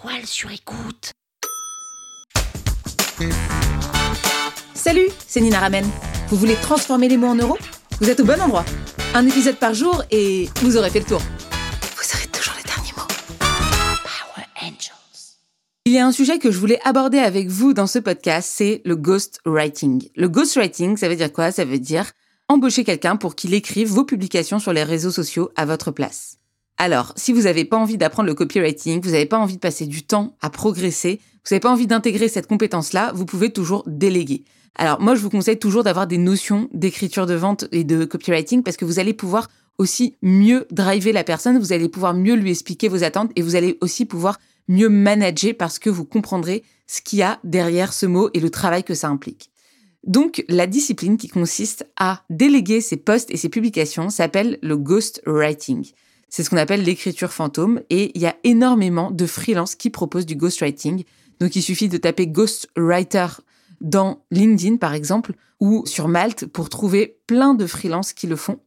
toile sur écoute. Salut, c'est Nina Ramen. Vous voulez transformer les mots en euros? Vous êtes au bon endroit. Un épisode par jour et vous aurez fait le tour. Vous aurez toujours les derniers mots. Power Angels. Il y a un sujet que je voulais aborder avec vous dans ce podcast, c'est le ghostwriting. Le ghostwriting, ça veut dire quoi? Ça veut dire embaucher quelqu'un pour qu'il écrive vos publications sur les réseaux sociaux à votre place. Alors, si vous n'avez pas envie d'apprendre le copywriting, vous n'avez pas envie de passer du temps à progresser, vous n'avez pas envie d'intégrer cette compétence-là, vous pouvez toujours déléguer. Alors moi, je vous conseille toujours d'avoir des notions d'écriture de vente et de copywriting parce que vous allez pouvoir aussi mieux driver la personne, vous allez pouvoir mieux lui expliquer vos attentes et vous allez aussi pouvoir mieux manager parce que vous comprendrez ce qu'il y a derrière ce mot et le travail que ça implique. Donc, la discipline qui consiste à déléguer ses posts et ses publications s'appelle le ghostwriting. C'est ce qu'on appelle l'écriture fantôme et il y a énormément de freelances qui proposent du ghostwriting. Donc il suffit de taper ghostwriter dans LinkedIn par exemple ou sur Malte pour trouver plein de freelances qui le font.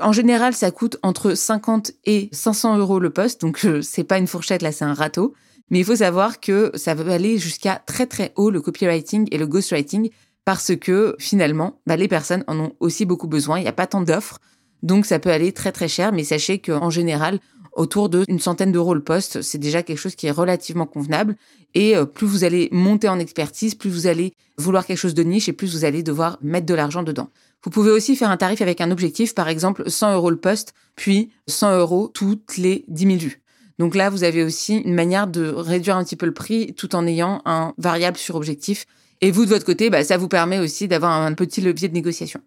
En général, ça coûte entre 50 et 500 euros le poste, donc euh, c'est pas une fourchette là, c'est un râteau. Mais il faut savoir que ça va aller jusqu'à très très haut le copywriting et le ghostwriting parce que finalement, bah, les personnes en ont aussi beaucoup besoin. Il n'y a pas tant d'offres. Donc ça peut aller très très cher, mais sachez qu'en général, autour d'une centaine d'euros le poste, c'est déjà quelque chose qui est relativement convenable. Et euh, plus vous allez monter en expertise, plus vous allez vouloir quelque chose de niche et plus vous allez devoir mettre de l'argent dedans. Vous pouvez aussi faire un tarif avec un objectif, par exemple 100 euros le poste, puis 100 euros toutes les 10 000 vues. Donc là, vous avez aussi une manière de réduire un petit peu le prix tout en ayant un variable sur objectif. Et vous, de votre côté, bah, ça vous permet aussi d'avoir un petit levier de négociation.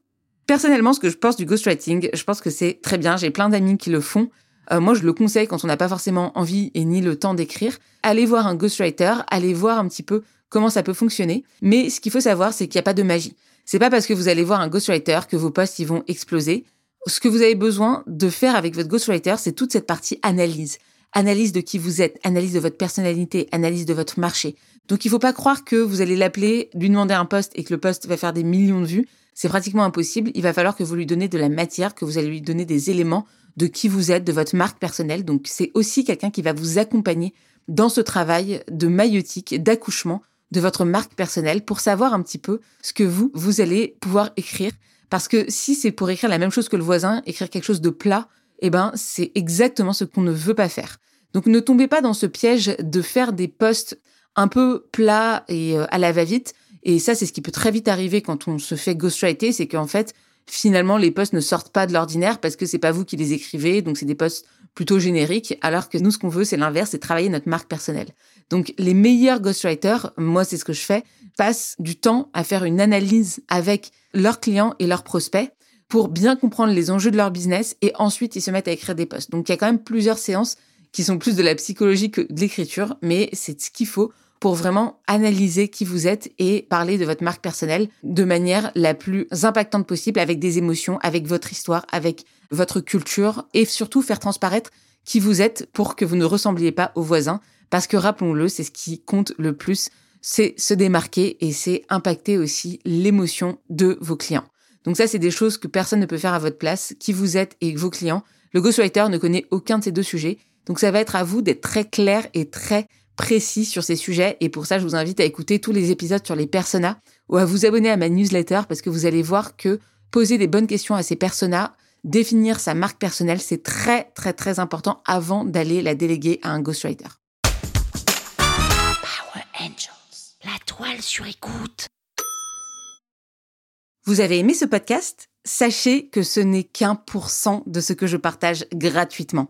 Personnellement, ce que je pense du ghostwriting, je pense que c'est très bien. J'ai plein d'amis qui le font. Euh, moi, je le conseille quand on n'a pas forcément envie et ni le temps d'écrire. Allez voir un ghostwriter, allez voir un petit peu comment ça peut fonctionner. Mais ce qu'il faut savoir, c'est qu'il n'y a pas de magie. C'est pas parce que vous allez voir un ghostwriter que vos posts vont exploser. Ce que vous avez besoin de faire avec votre ghostwriter, c'est toute cette partie analyse. Analyse de qui vous êtes, analyse de votre personnalité, analyse de votre marché. Donc il faut pas croire que vous allez l'appeler, lui demander un poste et que le poste va faire des millions de vues. C'est pratiquement impossible. Il va falloir que vous lui donnez de la matière, que vous allez lui donner des éléments de qui vous êtes, de votre marque personnelle. Donc c'est aussi quelqu'un qui va vous accompagner dans ce travail de maïotique, d'accouchement de votre marque personnelle pour savoir un petit peu ce que vous, vous allez pouvoir écrire. Parce que si c'est pour écrire la même chose que le voisin, écrire quelque chose de plat, eh ben, c'est exactement ce qu'on ne veut pas faire. Donc ne tombez pas dans ce piège de faire des posts un peu plats et euh, à la va-vite et ça, c'est ce qui peut très vite arriver quand on se fait ghostwriter, c'est qu'en fait, finalement, les posts ne sortent pas de l'ordinaire parce que c'est pas vous qui les écrivez, donc c'est des posts plutôt génériques, alors que nous, ce qu'on veut, c'est l'inverse, c'est travailler notre marque personnelle. Donc, les meilleurs ghostwriters, moi, c'est ce que je fais, passent du temps à faire une analyse avec leurs clients et leurs prospects pour bien comprendre les enjeux de leur business et ensuite ils se mettent à écrire des posts. Donc, il y a quand même plusieurs séances qui sont plus de la psychologie que de l'écriture, mais c'est ce qu'il faut pour vraiment analyser qui vous êtes et parler de votre marque personnelle de manière la plus impactante possible avec des émotions, avec votre histoire, avec votre culture et surtout faire transparaître qui vous êtes pour que vous ne ressembliez pas aux voisins parce que rappelons-le, c'est ce qui compte le plus, c'est se démarquer et c'est impacter aussi l'émotion de vos clients. Donc ça, c'est des choses que personne ne peut faire à votre place, qui vous êtes et vos clients. Le ghostwriter ne connaît aucun de ces deux sujets. Donc ça va être à vous d'être très clair et très précis sur ces sujets. Et pour ça, je vous invite à écouter tous les épisodes sur les personas ou à vous abonner à ma newsletter parce que vous allez voir que poser des bonnes questions à ces personas, définir sa marque personnelle, c'est très, très, très important avant d'aller la déléguer à un ghostwriter. Power Angels. La toile sur écoute. Vous avez aimé ce podcast? Sachez que ce n'est qu'un pour cent de ce que je partage gratuitement.